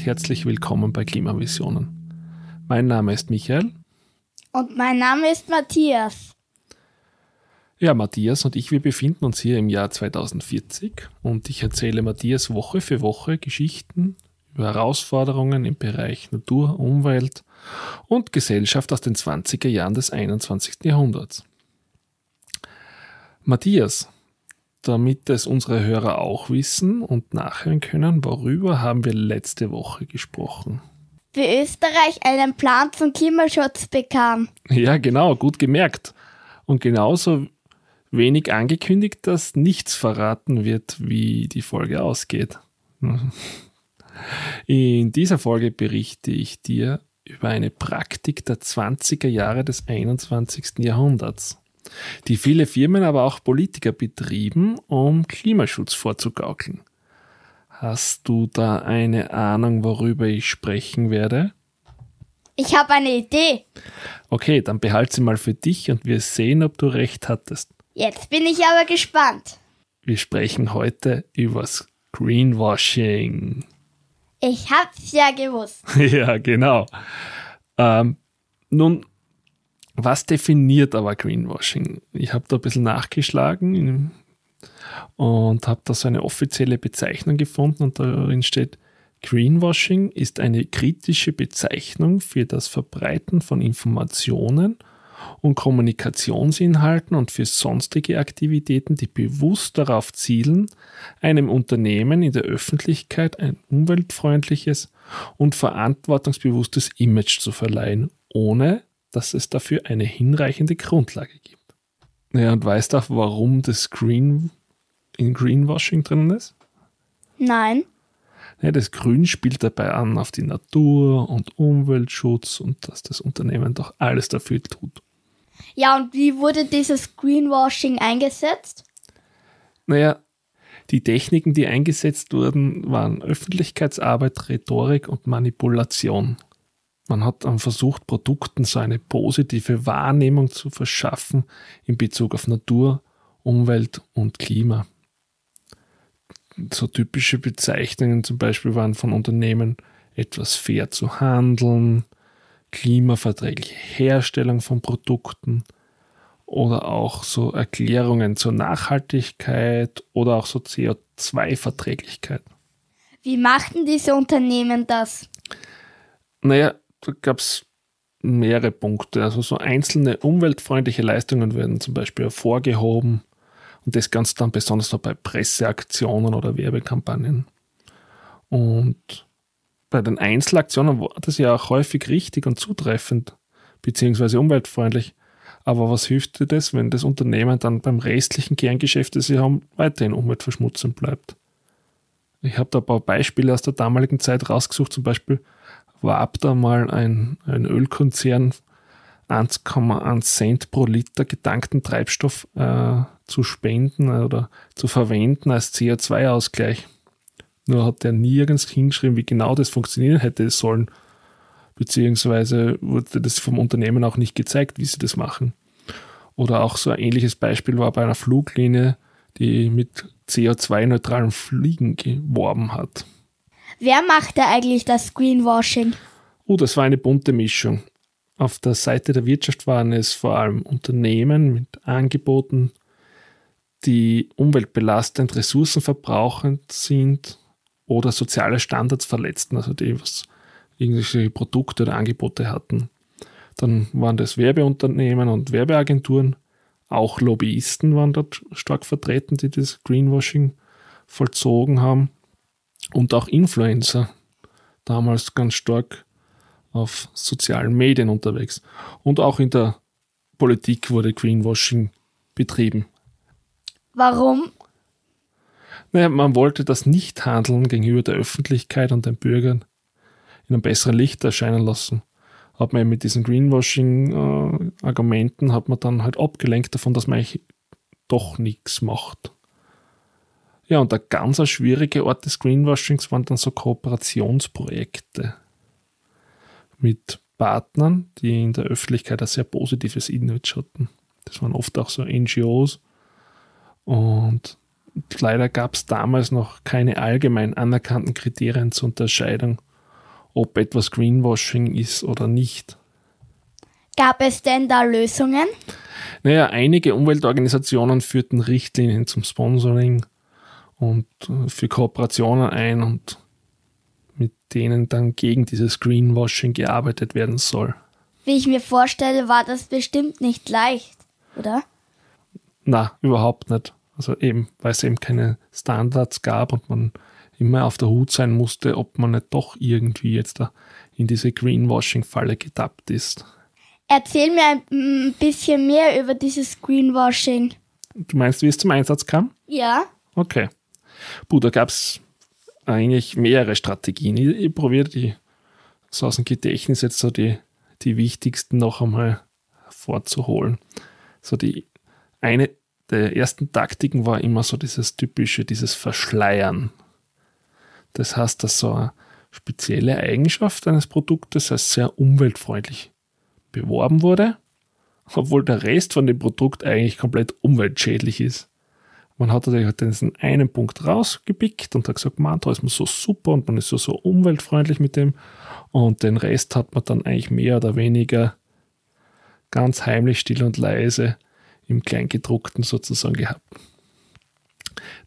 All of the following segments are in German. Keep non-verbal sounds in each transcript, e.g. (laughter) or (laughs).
Und herzlich willkommen bei Klimavisionen. Mein Name ist Michael. Und mein Name ist Matthias. Ja, Matthias und ich, wir befinden uns hier im Jahr 2040 und ich erzähle Matthias Woche für Woche Geschichten über Herausforderungen im Bereich Natur, Umwelt und Gesellschaft aus den 20er Jahren des 21. Jahrhunderts. Matthias, damit es unsere Hörer auch wissen und nachhören können, worüber haben wir letzte Woche gesprochen? Wie Österreich einen Plan zum Klimaschutz bekam. Ja, genau, gut gemerkt. Und genauso wenig angekündigt, dass nichts verraten wird, wie die Folge ausgeht. (laughs) In dieser Folge berichte ich dir über eine Praktik der 20er Jahre des 21. Jahrhunderts die viele Firmen, aber auch Politiker betrieben, um Klimaschutz vorzugaukeln. Hast du da eine Ahnung, worüber ich sprechen werde? Ich habe eine Idee. Okay, dann behalte sie mal für dich und wir sehen, ob du recht hattest. Jetzt bin ich aber gespannt. Wir sprechen heute übers Greenwashing. Ich hab's ja gewusst. (laughs) ja, genau. Ähm, nun, was definiert aber Greenwashing? Ich habe da ein bisschen nachgeschlagen und habe da so eine offizielle Bezeichnung gefunden und darin steht, Greenwashing ist eine kritische Bezeichnung für das Verbreiten von Informationen und Kommunikationsinhalten und für sonstige Aktivitäten, die bewusst darauf zielen, einem Unternehmen in der Öffentlichkeit ein umweltfreundliches und verantwortungsbewusstes Image zu verleihen, ohne dass es dafür eine hinreichende Grundlage gibt. Ja, und weißt du, warum das Green in Greenwashing drin ist? Nein. Ja, das Grün spielt dabei an auf die Natur und Umweltschutz und dass das Unternehmen doch alles dafür tut. Ja, und wie wurde dieses Greenwashing eingesetzt? Naja, die Techniken, die eingesetzt wurden, waren Öffentlichkeitsarbeit, Rhetorik und Manipulation. Man hat dann versucht, Produkten so eine positive Wahrnehmung zu verschaffen in Bezug auf Natur, Umwelt und Klima. So typische Bezeichnungen zum Beispiel waren von Unternehmen etwas fair zu handeln, klimaverträgliche Herstellung von Produkten oder auch so Erklärungen zur Nachhaltigkeit oder auch so CO2-Verträglichkeit. Wie machten diese Unternehmen das? Naja, da gab es mehrere Punkte. Also so einzelne umweltfreundliche Leistungen werden zum Beispiel hervorgehoben und das Ganze dann besonders noch bei Presseaktionen oder Werbekampagnen. Und bei den Einzelaktionen war das ja auch häufig richtig und zutreffend, beziehungsweise umweltfreundlich. Aber was hilft dir das, wenn das Unternehmen dann beim restlichen Kerngeschäft, das sie haben, weiterhin umweltverschmutzend bleibt? Ich habe da ein paar Beispiele aus der damaligen Zeit rausgesucht, zum Beispiel warb da mal ein, ein Ölkonzern 1,1 Cent pro Liter getankten Treibstoff äh, zu spenden oder zu verwenden als CO2-Ausgleich. Nur hat er nirgends hingeschrieben, wie genau das funktionieren hätte sollen. Beziehungsweise wurde das vom Unternehmen auch nicht gezeigt, wie sie das machen. Oder auch so ein ähnliches Beispiel war bei einer Fluglinie, die mit CO2-neutralen Fliegen geworben hat. Wer macht da eigentlich das Greenwashing? Oh, das war eine bunte Mischung. Auf der Seite der Wirtschaft waren es vor allem Unternehmen mit Angeboten, die umweltbelastend, ressourcenverbrauchend sind oder soziale Standards verletzten, also die was irgendwelche Produkte oder Angebote hatten. Dann waren das Werbeunternehmen und Werbeagenturen, auch Lobbyisten waren dort stark vertreten, die das Greenwashing vollzogen haben und auch Influencer, damals ganz stark auf sozialen Medien unterwegs. Und auch in der Politik wurde Greenwashing betrieben. Warum? Naja, man wollte das Nichthandeln gegenüber der Öffentlichkeit und den Bürgern in einem besseren Licht erscheinen lassen. Hat man mit diesen Greenwashing-Argumenten, äh, hat man dann halt abgelenkt davon, dass man eigentlich doch nichts macht. Ja, und der ganz schwierige Ort des Greenwashings waren dann so Kooperationsprojekte mit Partnern, die in der Öffentlichkeit ein sehr positives Image hatten. Das waren oft auch so NGOs und leider gab es damals noch keine allgemein anerkannten Kriterien zur Unterscheidung, ob etwas Greenwashing ist oder nicht. Gab es denn da Lösungen? Naja, einige Umweltorganisationen führten Richtlinien zum Sponsoring und äh, für Kooperationen ein und mit denen dann gegen dieses Greenwashing gearbeitet werden soll. Wie ich mir vorstelle, war das bestimmt nicht leicht, oder? Na, überhaupt nicht. Also eben, weil es eben keine Standards gab und man immer auf der Hut sein musste, ob man nicht doch irgendwie jetzt da in diese Greenwashing-Falle getappt ist. Erzähl mir ein bisschen mehr über dieses Greenwashing. Du meinst, wie es zum Einsatz kam? Ja. Okay. Puh, da gab es eigentlich mehrere Strategien. Ich, ich probiere die so aus dem Gedächtnis jetzt so die, die wichtigsten noch einmal vorzuholen. So die eine der ersten Taktiken war immer so dieses typische, dieses Verschleiern. Das heißt, dass so eine spezielle Eigenschaft eines Produktes als sehr umweltfreundlich beworben wurde, obwohl der Rest von dem Produkt eigentlich komplett umweltschädlich ist. Man hat natürlich diesen einen Punkt rausgepickt und hat gesagt, man, da ist man so super und man ist so, so umweltfreundlich mit dem. Und den Rest hat man dann eigentlich mehr oder weniger ganz heimlich, still und leise im Kleingedruckten sozusagen gehabt.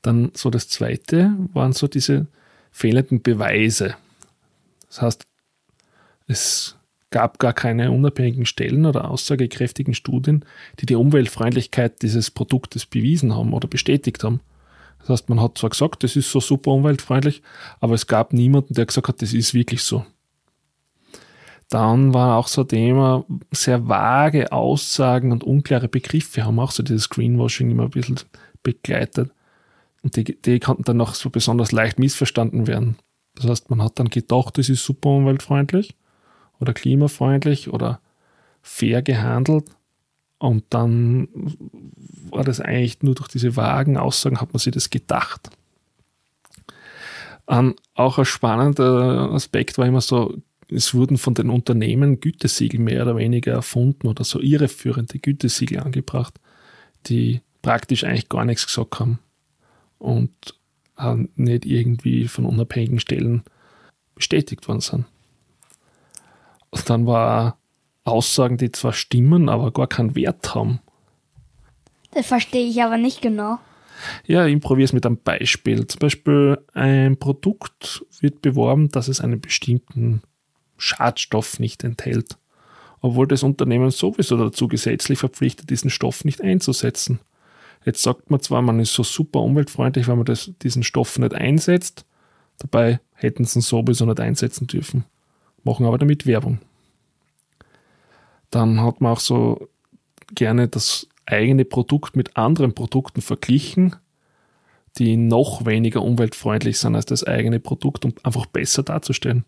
Dann so das zweite waren so diese fehlenden Beweise. Das heißt, es gab gar keine unabhängigen Stellen oder aussagekräftigen Studien, die die Umweltfreundlichkeit dieses Produktes bewiesen haben oder bestätigt haben. Das heißt, man hat zwar gesagt, das ist so super umweltfreundlich, aber es gab niemanden, der gesagt hat, das ist wirklich so. Dann war auch so ein Thema, sehr vage Aussagen und unklare Begriffe haben auch so dieses Greenwashing immer ein bisschen begleitet. Und die, die konnten dann noch so besonders leicht missverstanden werden. Das heißt, man hat dann gedacht, das ist super umweltfreundlich oder klimafreundlich oder fair gehandelt. Und dann war das eigentlich nur durch diese vagen Aussagen, hat man sich das gedacht. Um, auch ein spannender Aspekt war immer so, es wurden von den Unternehmen Gütesiegel mehr oder weniger erfunden oder so irreführende Gütesiegel angebracht, die praktisch eigentlich gar nichts gesagt haben und nicht irgendwie von unabhängigen Stellen bestätigt worden sind. Und dann war Aussagen, die zwar stimmen, aber gar keinen Wert haben. Das verstehe ich aber nicht genau. Ja, improviere es mit einem Beispiel. Zum Beispiel ein Produkt wird beworben, dass es einen bestimmten Schadstoff nicht enthält, obwohl das Unternehmen sowieso dazu gesetzlich verpflichtet, diesen Stoff nicht einzusetzen. Jetzt sagt man zwar, man ist so super umweltfreundlich, wenn man das, diesen Stoff nicht einsetzt, dabei hätten sie ihn sowieso nicht einsetzen dürfen, machen aber damit Werbung. Dann hat man auch so gerne das eigene Produkt mit anderen Produkten verglichen, die noch weniger umweltfreundlich sind als das eigene Produkt, um einfach besser darzustellen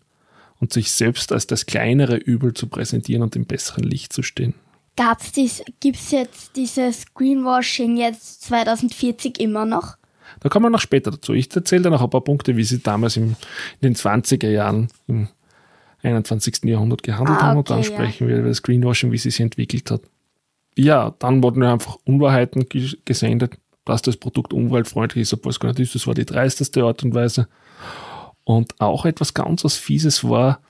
und sich selbst als das kleinere Übel zu präsentieren und im besseren Licht zu stehen. Gab's dies, gibt's jetzt dieses Greenwashing jetzt 2040 immer noch? Da kommen wir noch später dazu. Ich erzähle dir noch ein paar Punkte, wie sie damals im, in den 20er Jahren im 21. Jahrhundert gehandelt ah, okay, haben und dann ja. sprechen wir über das Greenwashing, wie sie sich entwickelt hat. Ja, dann wurden einfach Unwahrheiten gesendet, dass das Produkt umweltfreundlich ist, obwohl es gar nicht ist. Das war die dreisteste Art und Weise. Und auch etwas ganz was Fieses war,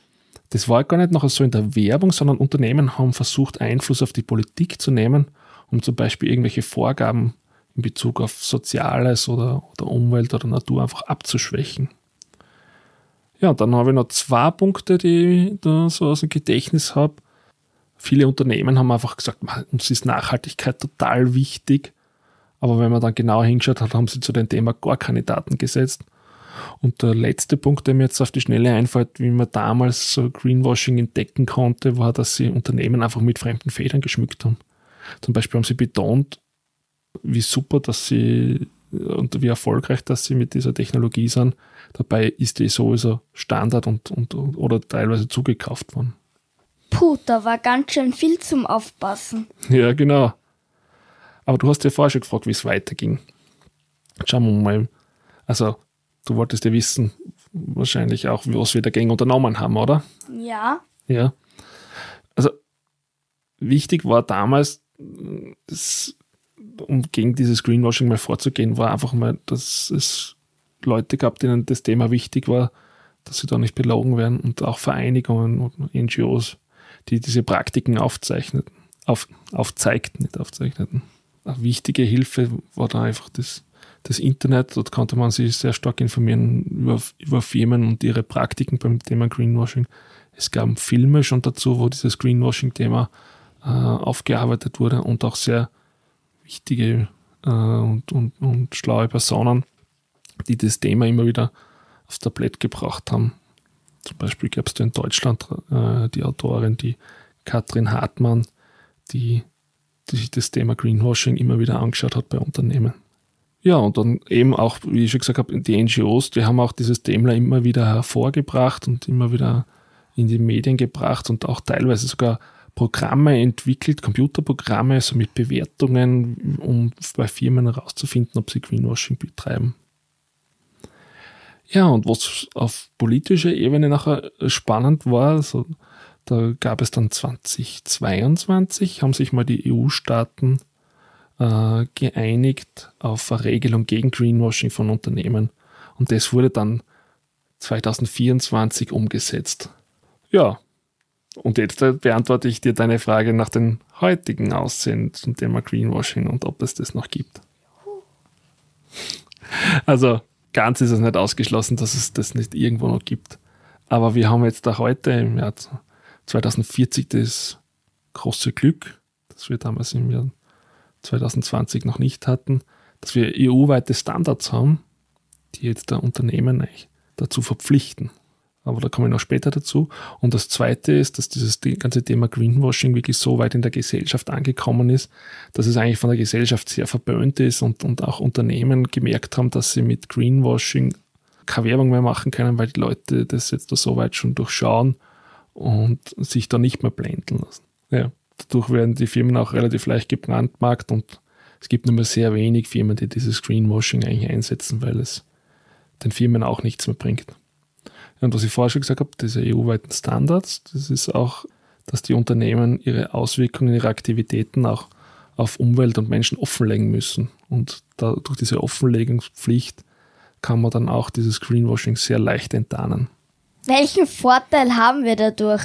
das war gar nicht noch so in der Werbung, sondern Unternehmen haben versucht, Einfluss auf die Politik zu nehmen, um zum Beispiel irgendwelche Vorgaben in Bezug auf Soziales oder, oder Umwelt oder Natur einfach abzuschwächen. Ja, dann habe ich noch zwei Punkte, die ich da so aus dem Gedächtnis habe. Viele Unternehmen haben einfach gesagt, uns ist Nachhaltigkeit total wichtig. Aber wenn man dann genauer hingeschaut hat, haben sie zu dem Thema gar keine Daten gesetzt. Und der letzte Punkt, der mir jetzt auf die Schnelle einfällt, wie man damals so Greenwashing entdecken konnte, war, dass sie Unternehmen einfach mit fremden Federn geschmückt haben. Zum Beispiel haben sie betont, wie super, dass sie und wie erfolgreich, dass sie mit dieser Technologie sind. Dabei ist die sowieso Standard und, und oder teilweise zugekauft worden. Puh, da war ganz schön viel zum Aufpassen. Ja, genau. Aber du hast ja vorher schon gefragt, wie es weiterging. Schauen wir mal. Also, du wolltest ja wissen, wahrscheinlich auch, was wir dagegen unternommen haben, oder? Ja. Ja. Also, wichtig war damals, um gegen dieses Greenwashing mal vorzugehen, war einfach mal, dass es Leute gab, denen das Thema wichtig war, dass sie da nicht belogen werden und auch Vereinigungen und NGOs, die diese Praktiken aufzeichneten, auf, aufzeigten, nicht aufzeichneten. Eine wichtige Hilfe war da einfach das, das Internet. Dort konnte man sich sehr stark informieren über, über Firmen und ihre Praktiken beim Thema Greenwashing. Es gab Filme schon dazu, wo dieses Greenwashing-Thema äh, aufgearbeitet wurde und auch sehr wichtige äh, und, und, und schlaue Personen, die das Thema immer wieder aufs Tablett gebracht haben. Zum Beispiel gab es da in Deutschland äh, die Autorin, die Katrin Hartmann, die, die sich das Thema Greenwashing immer wieder angeschaut hat bei Unternehmen. Ja, und dann eben auch, wie ich schon gesagt habe, die NGOs, die haben auch dieses Thema immer wieder hervorgebracht und immer wieder in die Medien gebracht und auch teilweise sogar Programme entwickelt, Computerprogramme, so mit Bewertungen, um bei Firmen herauszufinden, ob sie Greenwashing betreiben. Ja, und was auf politischer Ebene nachher spannend war, so, da gab es dann 2022, haben sich mal die EU-Staaten äh, geeinigt auf eine Regelung gegen Greenwashing von Unternehmen. Und das wurde dann 2024 umgesetzt. Ja, und jetzt äh, beantworte ich dir deine Frage nach den heutigen Aussehen zum Thema Greenwashing und ob es das noch gibt. Also ganz ist es nicht ausgeschlossen, dass es das nicht irgendwo noch gibt. Aber wir haben jetzt da heute im Jahr 2040 das große Glück, das wir damals im Jahr 2020 noch nicht hatten, dass wir EU-weite Standards haben, die jetzt der Unternehmen dazu verpflichten, aber da komme ich noch später dazu. Und das Zweite ist, dass dieses ganze Thema Greenwashing wirklich so weit in der Gesellschaft angekommen ist, dass es eigentlich von der Gesellschaft sehr verböhnt ist und, und auch Unternehmen gemerkt haben, dass sie mit Greenwashing keine Werbung mehr machen können, weil die Leute das jetzt da so weit schon durchschauen und sich da nicht mehr blenden lassen. Ja, dadurch werden die Firmen auch relativ leicht gebrandmarkt und es gibt nur mehr sehr wenig Firmen, die dieses Greenwashing eigentlich einsetzen, weil es den Firmen auch nichts mehr bringt. Und was ich vorher schon gesagt habe, diese EU-weiten Standards, das ist auch, dass die Unternehmen ihre Auswirkungen, ihre Aktivitäten auch auf Umwelt und Menschen offenlegen müssen. Und da, durch diese Offenlegungspflicht kann man dann auch dieses Greenwashing sehr leicht enttarnen. Welchen Vorteil haben wir dadurch?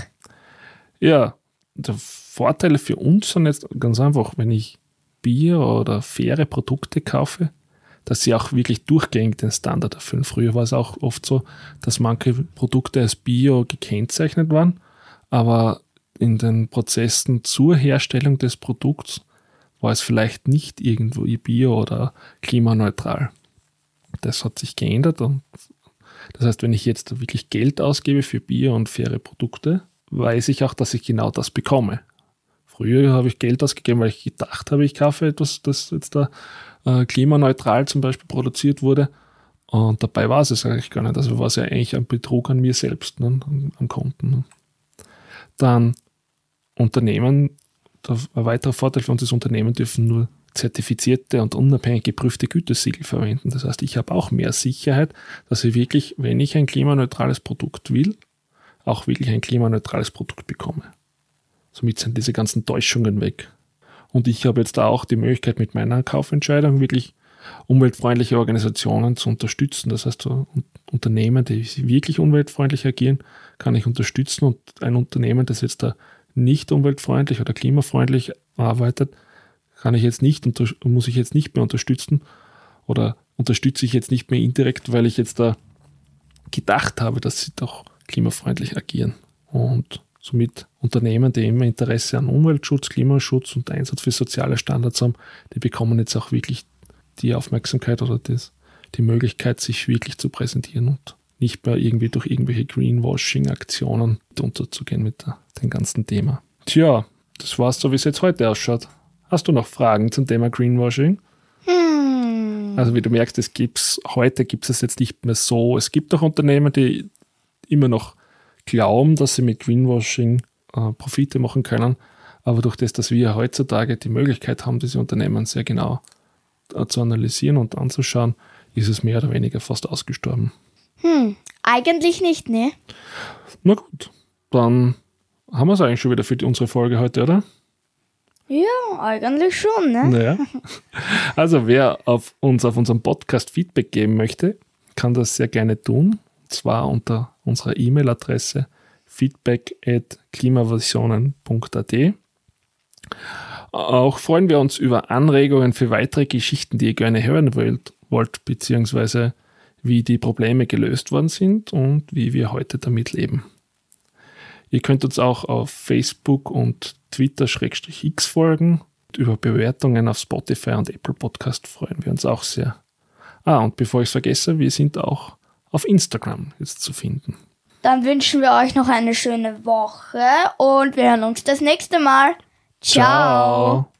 Ja, der Vorteil für uns sind jetzt ganz einfach, wenn ich Bier oder faire Produkte kaufe, dass sie auch wirklich durchgängig den Standard erfüllen. Früher war es auch oft so, dass manche Produkte als Bio gekennzeichnet waren, aber in den Prozessen zur Herstellung des Produkts war es vielleicht nicht irgendwo bio oder klimaneutral. Das hat sich geändert und das heißt, wenn ich jetzt wirklich Geld ausgebe für Bio und faire Produkte, weiß ich auch, dass ich genau das bekomme. Früher habe ich Geld ausgegeben, weil ich gedacht habe, ich kaufe etwas, das jetzt da äh, klimaneutral zum Beispiel produziert wurde. Und dabei war es eigentlich gar nicht. Also war es ja eigentlich ein Betrug an mir selbst, ne, am Konten. Ne. Dann Unternehmen, ein weiterer Vorteil für uns ist, Unternehmen dürfen nur zertifizierte und unabhängig geprüfte Gütesiegel verwenden. Das heißt, ich habe auch mehr Sicherheit, dass ich wirklich, wenn ich ein klimaneutrales Produkt will, auch wirklich ein klimaneutrales Produkt bekomme. Somit sind diese ganzen Täuschungen weg. Und ich habe jetzt auch die Möglichkeit, mit meiner Kaufentscheidung wirklich umweltfreundliche Organisationen zu unterstützen. Das heißt, Unternehmen, die wirklich umweltfreundlich agieren, kann ich unterstützen und ein Unternehmen, das jetzt da nicht umweltfreundlich oder klimafreundlich arbeitet, kann ich jetzt nicht, muss ich jetzt nicht mehr unterstützen oder unterstütze ich jetzt nicht mehr indirekt, weil ich jetzt da gedacht habe, dass sie doch klimafreundlich agieren. Und Somit Unternehmen, die immer Interesse an Umweltschutz, Klimaschutz und Einsatz für soziale Standards haben, die bekommen jetzt auch wirklich die Aufmerksamkeit oder das, die Möglichkeit, sich wirklich zu präsentieren und nicht mehr irgendwie durch irgendwelche Greenwashing-Aktionen unterzugehen mit der, dem ganzen Thema. Tja, das war's so, wie es jetzt heute ausschaut. Hast du noch Fragen zum Thema Greenwashing? Hm. Also wie du merkst, es gibt's, heute gibt es jetzt nicht mehr so. Es gibt auch Unternehmen, die immer noch glauben, dass sie mit Greenwashing äh, Profite machen können. Aber durch das, dass wir heutzutage die Möglichkeit haben, diese Unternehmen sehr genau äh, zu analysieren und anzuschauen, ist es mehr oder weniger fast ausgestorben. Hm, eigentlich nicht, ne? Na gut, dann haben wir es eigentlich schon wieder für die, unsere Folge heute, oder? Ja, eigentlich schon, ne? Naja. Also wer auf uns auf unserem Podcast Feedback geben möchte, kann das sehr gerne tun. Zwar unter unserer E-Mail-Adresse feedback.klimaversionen.at. Auch freuen wir uns über Anregungen für weitere Geschichten, die ihr gerne hören wollt, wollt beziehungsweise wie die Probleme gelöst worden sind und wie wir heute damit leben. Ihr könnt uns auch auf Facebook und Twitter-X folgen. Über Bewertungen auf Spotify und Apple Podcast freuen wir uns auch sehr. Ah, und bevor ich es vergesse, wir sind auch auf Instagram jetzt zu finden. Dann wünschen wir euch noch eine schöne Woche und wir hören uns das nächste Mal. Ciao. Ciao.